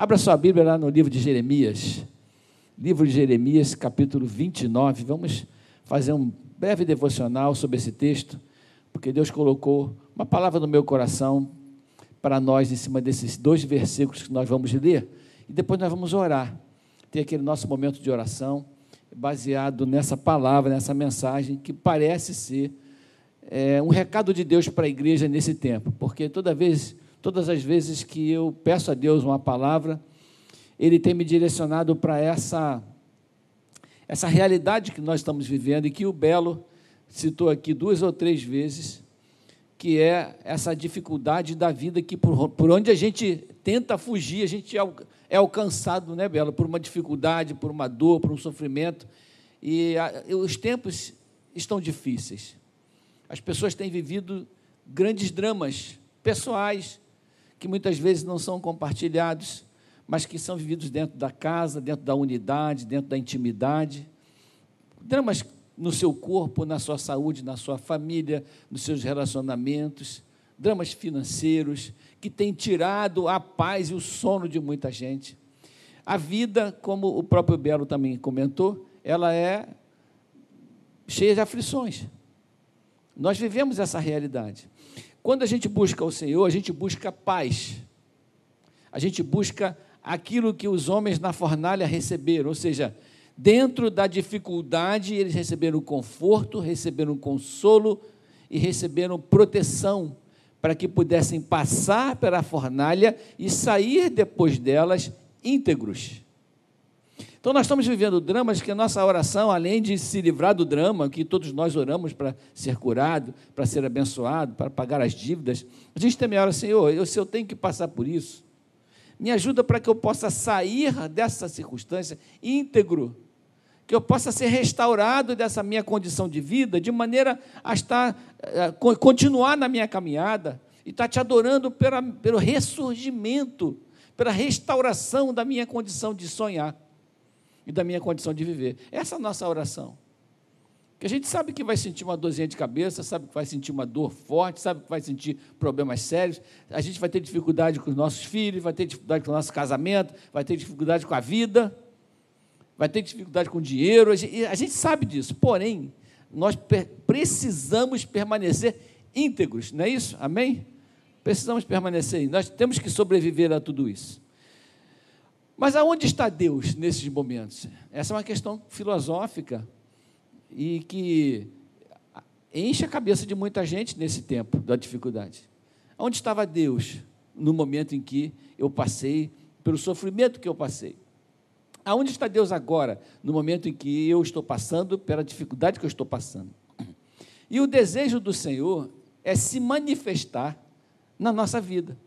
Abra sua Bíblia lá no livro de Jeremias. Livro de Jeremias, capítulo 29. Vamos fazer um breve devocional sobre esse texto, porque Deus colocou uma palavra no meu coração para nós em cima desses dois versículos que nós vamos ler e depois nós vamos orar. Ter aquele nosso momento de oração baseado nessa palavra, nessa mensagem que parece ser é, um recado de Deus para a igreja nesse tempo, porque toda vez, todas as vezes que eu peço a Deus uma palavra, Ele tem me direcionado para essa essa realidade que nós estamos vivendo e que o Belo citou aqui duas ou três vezes, que é essa dificuldade da vida que por, por onde a gente tenta fugir, a gente é, é alcançado, né, Belo, por uma dificuldade, por uma dor, por um sofrimento. E a, os tempos estão difíceis. As pessoas têm vivido grandes dramas pessoais, que muitas vezes não são compartilhados, mas que são vividos dentro da casa, dentro da unidade, dentro da intimidade. Dramas no seu corpo, na sua saúde, na sua família, nos seus relacionamentos, dramas financeiros que têm tirado a paz e o sono de muita gente. A vida, como o próprio Belo também comentou, ela é cheia de aflições. Nós vivemos essa realidade. Quando a gente busca o Senhor, a gente busca paz. A gente busca aquilo que os homens na fornalha receberam, ou seja, dentro da dificuldade, eles receberam conforto, receberam consolo e receberam proteção para que pudessem passar pela fornalha e sair depois delas íntegros. Então, nós estamos vivendo dramas que a nossa oração, além de se livrar do drama, que todos nós oramos para ser curado, para ser abençoado, para pagar as dívidas, a gente também ora, Senhor, eu, se eu tenho que passar por isso, me ajuda para que eu possa sair dessa circunstância íntegro, que eu possa ser restaurado dessa minha condição de vida, de maneira a estar, a eh, continuar na minha caminhada e estar te adorando pela, pelo ressurgimento, pela restauração da minha condição de sonhar e da minha condição de viver. Essa é a nossa oração. Que a gente sabe que vai sentir uma dorzinha de cabeça, sabe que vai sentir uma dor forte, sabe que vai sentir problemas sérios. A gente vai ter dificuldade com os nossos filhos, vai ter dificuldade com o nosso casamento, vai ter dificuldade com a vida, vai ter dificuldade com o dinheiro. A gente, a gente sabe disso. Porém, nós precisamos permanecer íntegros, não é isso? Amém? Precisamos permanecer. Nós temos que sobreviver a tudo isso. Mas aonde está Deus nesses momentos? Essa é uma questão filosófica e que enche a cabeça de muita gente nesse tempo da dificuldade. Onde estava Deus no momento em que eu passei pelo sofrimento que eu passei? Aonde está Deus agora, no momento em que eu estou passando pela dificuldade que eu estou passando? E o desejo do Senhor é se manifestar na nossa vida.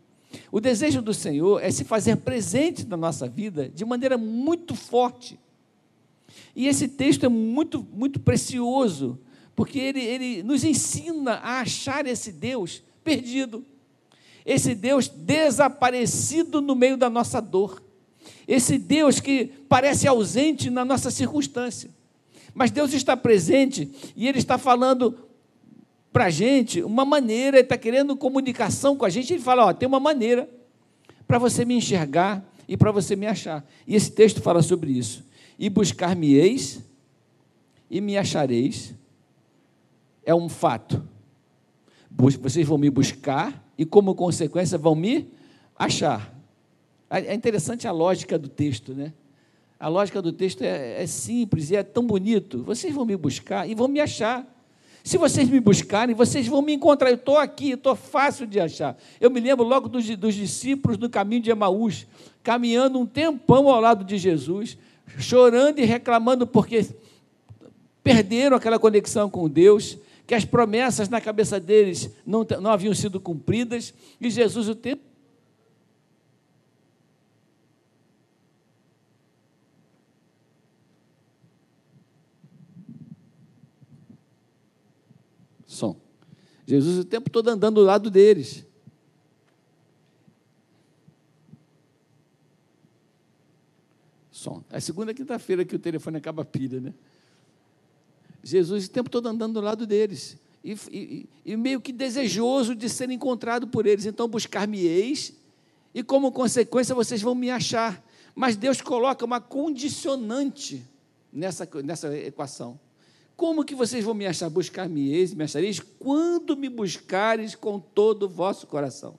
O desejo do Senhor é se fazer presente na nossa vida de maneira muito forte. E esse texto é muito, muito precioso, porque ele, ele nos ensina a achar esse Deus perdido, esse Deus desaparecido no meio da nossa dor, esse Deus que parece ausente na nossa circunstância. Mas Deus está presente e Ele está falando para a gente uma maneira, ele está querendo comunicação com a gente, ele fala, ó, tem uma maneira para você me enxergar e para você me achar. E esse texto fala sobre isso. E buscar-me-eis e me achareis é um fato. Vocês vão me buscar e, como consequência, vão me achar. É interessante a lógica do texto, né? A lógica do texto é, é simples e é tão bonito. Vocês vão me buscar e vão me achar. Se vocês me buscarem, vocês vão me encontrar. Eu estou aqui, estou fácil de achar. Eu me lembro logo dos, dos discípulos no caminho de Emaús, caminhando um tempão ao lado de Jesus, chorando e reclamando porque perderam aquela conexão com Deus, que as promessas na cabeça deles não, não haviam sido cumpridas, e Jesus o tempo som. Jesus o tempo todo andando do lado deles. Som. É segunda quinta-feira que o telefone acaba a pilha, né? Jesus o tempo todo andando do lado deles. E, e, e meio que desejoso de ser encontrado por eles. Então, buscar-me-eis e como consequência vocês vão me achar. Mas Deus coloca uma condicionante nessa, nessa equação. Como que vocês vão me achar? Buscar-me-eis me achareis quando me buscares com todo o vosso coração.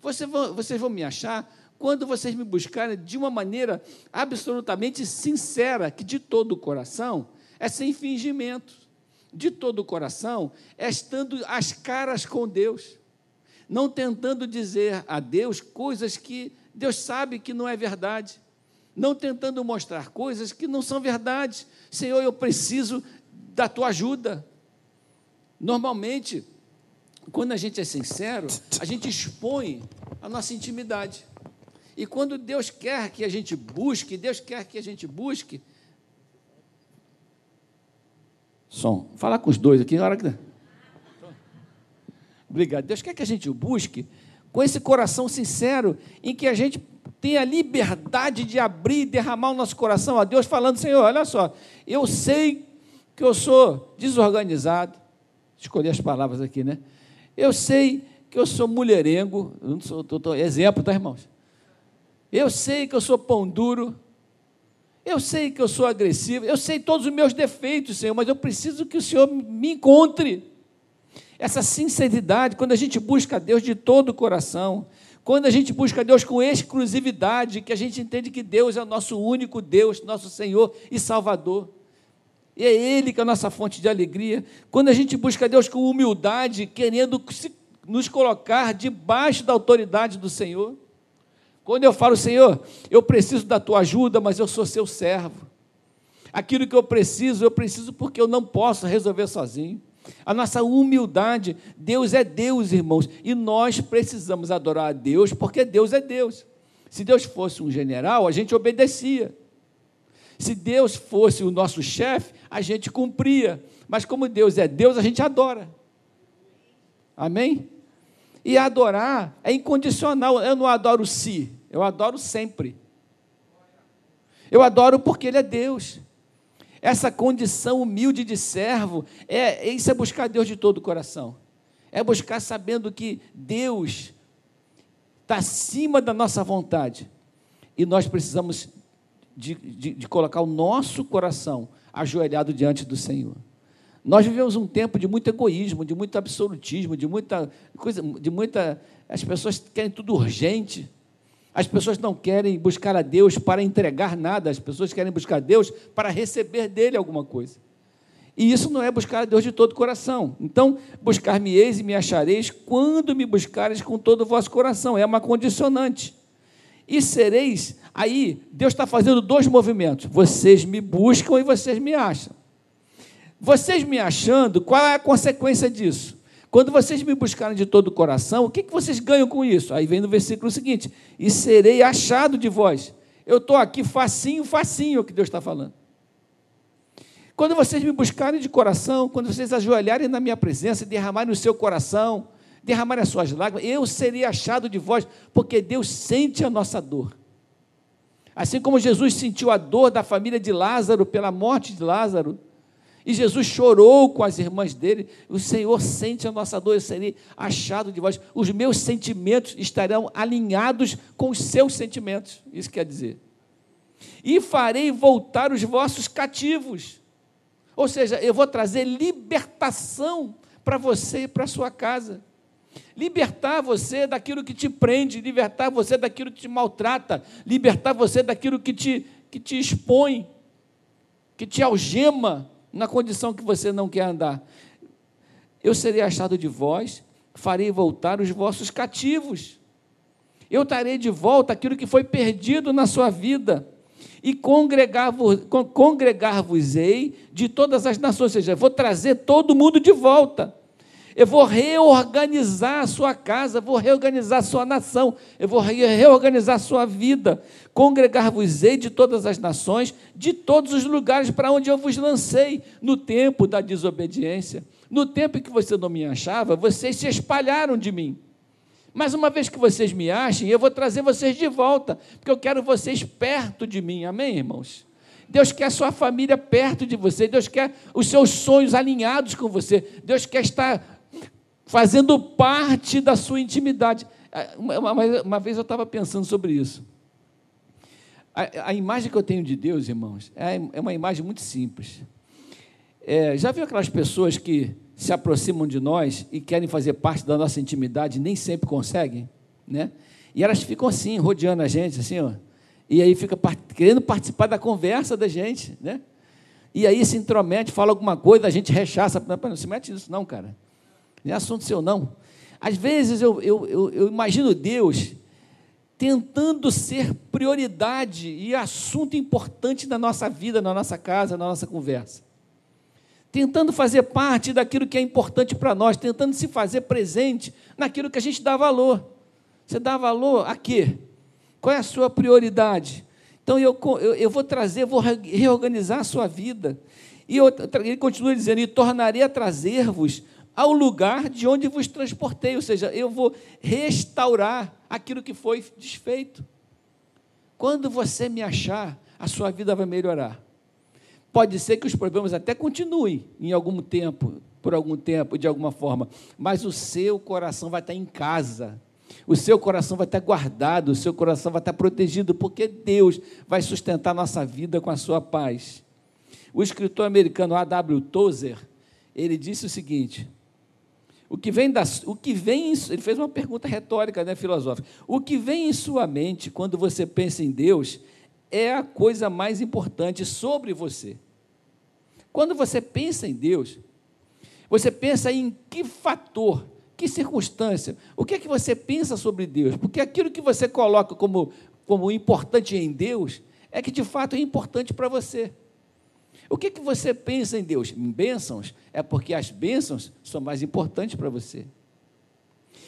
Vocês vão, vocês vão me achar quando vocês me buscarem de uma maneira absolutamente sincera, que de todo o coração é sem fingimento, de todo o coração é estando as caras com Deus, não tentando dizer a Deus coisas que Deus sabe que não é verdade, não tentando mostrar coisas que não são verdade. Senhor, eu preciso da tua ajuda. Normalmente, quando a gente é sincero, a gente expõe a nossa intimidade. E quando Deus quer que a gente busque, Deus quer que a gente busque. Som. Falar com os dois aqui, na hora que. Obrigado. Deus quer que a gente busque com esse coração sincero, em que a gente tenha liberdade de abrir e derramar o nosso coração a Deus, falando: Senhor, olha só, eu sei que eu sou desorganizado, escolhi as palavras aqui, né? Eu sei que eu sou mulherengo, não sou, tô, tô, exemplo, tá, irmãos? Eu sei que eu sou pão duro, eu sei que eu sou agressivo, eu sei todos os meus defeitos, Senhor, mas eu preciso que o Senhor me encontre. Essa sinceridade, quando a gente busca Deus de todo o coração, quando a gente busca Deus com exclusividade, que a gente entende que Deus é o nosso único Deus, nosso Senhor e Salvador. E é Ele que é a nossa fonte de alegria. Quando a gente busca Deus com humildade, querendo nos colocar debaixo da autoridade do Senhor. Quando eu falo, Senhor, eu preciso da tua ajuda, mas eu sou seu servo. Aquilo que eu preciso, eu preciso porque eu não posso resolver sozinho. A nossa humildade, Deus é Deus, irmãos, e nós precisamos adorar a Deus porque Deus é Deus. Se Deus fosse um general, a gente obedecia. Se Deus fosse o nosso chefe, a gente cumpria. Mas como Deus é Deus, a gente adora. Amém? E adorar é incondicional. Eu não adoro se, eu adoro sempre. Eu adoro porque Ele é Deus. Essa condição humilde de servo, é, isso é buscar Deus de todo o coração. É buscar sabendo que Deus está acima da nossa vontade. E nós precisamos de, de, de colocar o nosso coração ajoelhado diante do Senhor. Nós vivemos um tempo de muito egoísmo, de muito absolutismo, de muita coisa, de muita. As pessoas querem tudo urgente. As pessoas não querem buscar a Deus para entregar nada, as pessoas querem buscar a Deus para receber dele alguma coisa. E isso não é buscar a Deus de todo o coração. Então, buscar-me-eis e me achareis quando me buscareis com todo o vosso coração. É uma condicionante. E sereis, aí, Deus está fazendo dois movimentos. Vocês me buscam e vocês me acham. Vocês me achando, qual é a consequência disso? Quando vocês me buscarem de todo o coração, o que, vocês ganham com isso? Aí vem no versículo seguinte: e serei achado de vós. Eu estou aqui facinho, facinho, o que Deus está falando. Quando vocês me buscarem de coração, quando vocês ajoelharem na minha presença, derramarem o seu coração, derramarem as suas lágrimas, eu serei achado de vós, porque Deus sente a nossa dor. Assim como Jesus sentiu a dor da família de Lázaro pela morte de Lázaro, e Jesus chorou com as irmãs dele. O Senhor sente a nossa dor, eu serei achado de vós. Os meus sentimentos estarão alinhados com os seus sentimentos. Isso quer dizer. E farei voltar os vossos cativos. Ou seja, eu vou trazer libertação para você e para sua casa. Libertar você daquilo que te prende, libertar você daquilo que te maltrata, libertar você daquilo que te, que te expõe, que te algema na condição que você não quer andar. Eu serei achado de vós, farei voltar os vossos cativos. Eu trarei de volta aquilo que foi perdido na sua vida e congregar-vos-ei de todas as nações, ou seja, vou trazer todo mundo de volta. Eu vou reorganizar a sua casa, vou reorganizar a sua nação, eu vou reorganizar a sua vida. Congregar-vos-ei de todas as nações, de todos os lugares para onde eu vos lancei, no tempo da desobediência. No tempo em que você não me achava, vocês se espalharam de mim. Mas uma vez que vocês me achem, eu vou trazer vocês de volta, porque eu quero vocês perto de mim. Amém, irmãos? Deus quer a sua família perto de você, Deus quer os seus sonhos alinhados com você, Deus quer estar fazendo parte da sua intimidade. Uma, uma, uma vez eu estava pensando sobre isso. A, a, imagem que eu tenho de Deus, irmãos, é, é uma imagem muito simples. É, já viu aquelas pessoas que se aproximam de nós e querem fazer parte da nossa intimidade nem sempre conseguem? Né? E elas ficam assim, rodeando a gente, assim, ó, e aí fica querendo participar da conversa da gente, né? E aí se intromete, fala alguma coisa, a gente rechaça, não se mete nisso não, cara. Não é assunto seu não. Às vezes eu, eu, eu, eu imagino Deus tentando ser prioridade e assunto importante na nossa vida, na nossa casa, na nossa conversa. Tentando fazer parte daquilo que é importante para nós, tentando se fazer presente naquilo que a gente dá valor. Você dá valor a quê? Qual é a sua prioridade? Então eu, eu, eu vou trazer, vou reorganizar a sua vida. E eu, ele continua dizendo: e tornarei a trazer-vos ao lugar de onde vos transportei, ou seja, eu vou restaurar aquilo que foi desfeito. Quando você me achar, a sua vida vai melhorar. Pode ser que os problemas até continuem em algum tempo, por algum tempo, de alguma forma, mas o seu coração vai estar em casa. O seu coração vai estar guardado, o seu coração vai estar protegido, porque Deus vai sustentar nossa vida com a sua paz. O escritor americano A.W. Tozer, ele disse o seguinte: o que vem da, o que vem, ele fez uma pergunta retórica, né, filosófica. O que vem em sua mente quando você pensa em Deus é a coisa mais importante sobre você. Quando você pensa em Deus, você pensa em que fator, que circunstância, o que é que você pensa sobre Deus? Porque aquilo que você coloca como, como importante em Deus é que de fato é importante para você. O que, que você pensa em Deus? Em bênçãos? É porque as bênçãos são mais importantes para você.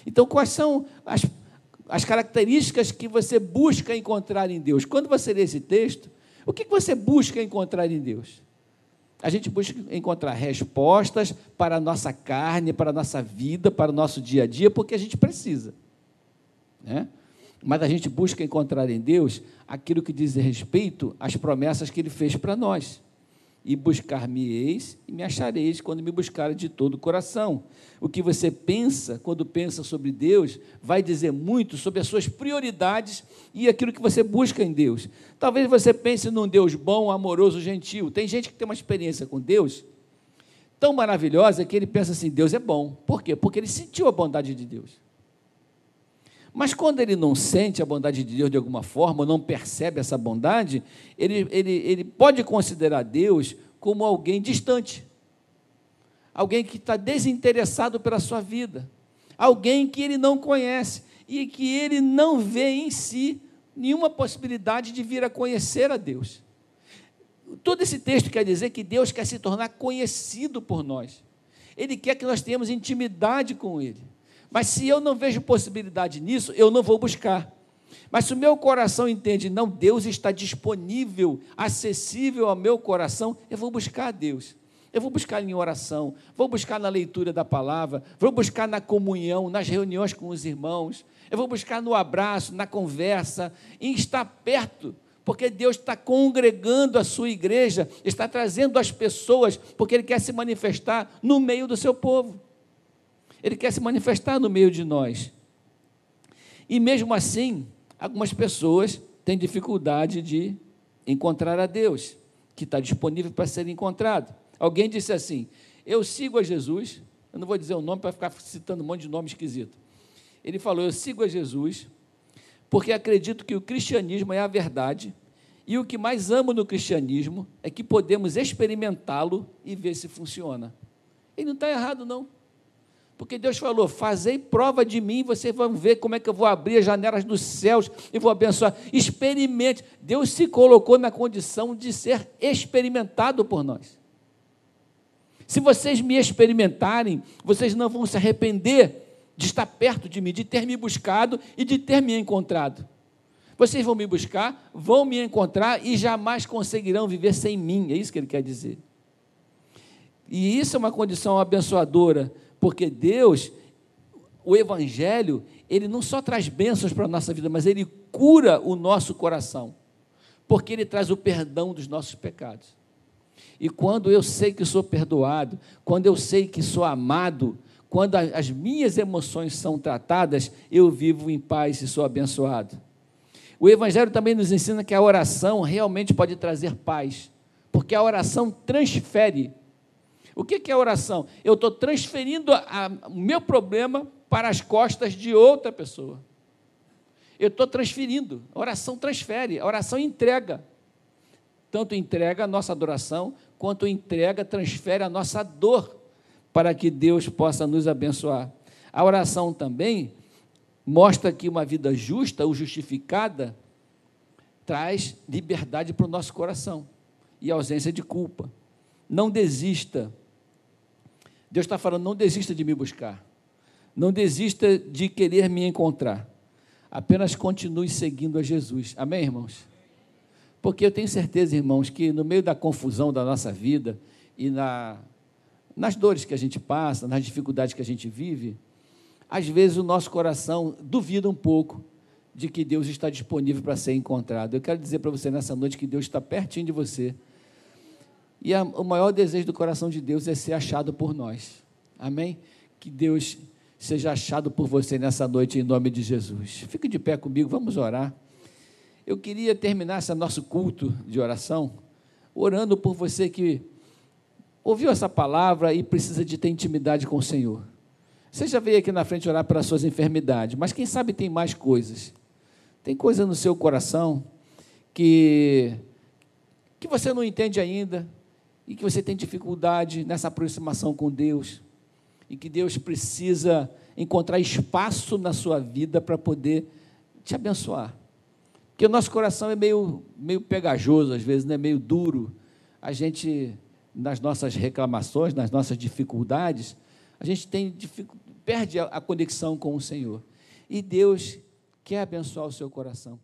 Então, quais são as, as características que você busca encontrar em Deus? Quando você lê esse texto, o que, que você busca encontrar em Deus? A gente busca encontrar respostas para a nossa carne, para a nossa vida, para o nosso dia a dia, porque a gente precisa. Né? Mas a gente busca encontrar em Deus aquilo que diz respeito às promessas que Ele fez para nós e buscar-me-eis e me achareis quando me buscarem de todo o coração. O que você pensa quando pensa sobre Deus vai dizer muito sobre as suas prioridades e aquilo que você busca em Deus. Talvez você pense num Deus bom, amoroso, gentil. Tem gente que tem uma experiência com Deus tão maravilhosa que ele pensa assim: Deus é bom. Por quê? Porque ele sentiu a bondade de Deus. Mas quando ele não sente a bondade de Deus de alguma forma, não percebe essa bondade, ele, ele, ele pode considerar Deus como alguém distante, alguém que está desinteressado pela sua vida, alguém que ele não conhece e que ele não vê em si nenhuma possibilidade de vir a conhecer a Deus. Todo esse texto quer dizer que Deus quer se tornar conhecido por nós. Ele quer que nós tenhamos intimidade com Ele. Mas se eu não vejo possibilidade nisso, eu não vou buscar. Mas se o meu coração entende, não, Deus está disponível, acessível ao meu coração, eu vou buscar a Deus. Eu vou buscar em oração, vou buscar na leitura da palavra, vou buscar na comunhão, nas reuniões com os irmãos, eu vou buscar no abraço, na conversa, em estar perto, porque Deus está congregando a sua igreja, está trazendo as pessoas, porque Ele quer se manifestar no meio do seu povo. Ele quer se manifestar no meio de nós. E mesmo assim, algumas pessoas têm dificuldade de encontrar a Deus, que está disponível para ser encontrado. Alguém disse assim: Eu sigo a Jesus, eu não vou dizer o nome para ficar citando um monte de nome esquisito. Ele falou: Eu sigo a Jesus porque acredito que o cristianismo é a verdade e o que mais amo no cristianismo é que podemos experimentá-lo e ver se funciona. Ele não está errado, não. Porque Deus falou: Fazei prova de mim, vocês vão ver como é que eu vou abrir as janelas dos céus e vou abençoar. Experimente. Deus se colocou na condição de ser experimentado por nós. Se vocês me experimentarem, vocês não vão se arrepender de estar perto de mim, de ter me buscado e de ter me encontrado. Vocês vão me buscar, vão me encontrar e jamais conseguirão viver sem mim. É isso que ele quer dizer. E isso é uma condição abençoadora porque Deus, o Evangelho, ele não só traz bênçãos para a nossa vida, mas ele cura o nosso coração, porque ele traz o perdão dos nossos pecados. E quando eu sei que sou perdoado, quando eu sei que sou amado, quando as minhas emoções são tratadas, eu vivo em paz e sou abençoado. O Evangelho também nos ensina que a oração realmente pode trazer paz, porque a oração transfere. O que é oração? Eu estou transferindo o meu problema para as costas de outra pessoa. Eu estou transferindo. A oração transfere, a oração entrega. Tanto entrega a nossa adoração, quanto entrega, transfere a nossa dor para que Deus possa nos abençoar. A oração também mostra que uma vida justa ou justificada traz liberdade para o nosso coração e ausência de culpa. Não desista. Deus está falando, não desista de me buscar. Não desista de querer me encontrar. Apenas continue seguindo a Jesus. Amém, irmãos? Porque eu tenho certeza, irmãos, que no meio da confusão da nossa vida e na nas dores que a gente passa, nas dificuldades que a gente vive, às vezes o nosso coração duvida um pouco de que Deus está disponível para ser encontrado. Eu quero dizer para você nessa noite que Deus está pertinho de você. E a, o maior desejo do coração de Deus é ser achado por nós. Amém? Que Deus seja achado por você nessa noite em nome de Jesus. Fique de pé comigo, vamos orar. Eu queria terminar esse nosso culto de oração orando por você que ouviu essa palavra e precisa de ter intimidade com o Senhor. Você já veio aqui na frente orar pelas suas enfermidades, mas quem sabe tem mais coisas. Tem coisa no seu coração que que você não entende ainda e que você tem dificuldade nessa aproximação com Deus e que Deus precisa encontrar espaço na sua vida para poder te abençoar. Porque o nosso coração é meio, meio pegajoso, às vezes, né? meio duro. A gente nas nossas reclamações, nas nossas dificuldades, a gente tem perde a, a conexão com o Senhor. E Deus quer abençoar o seu coração.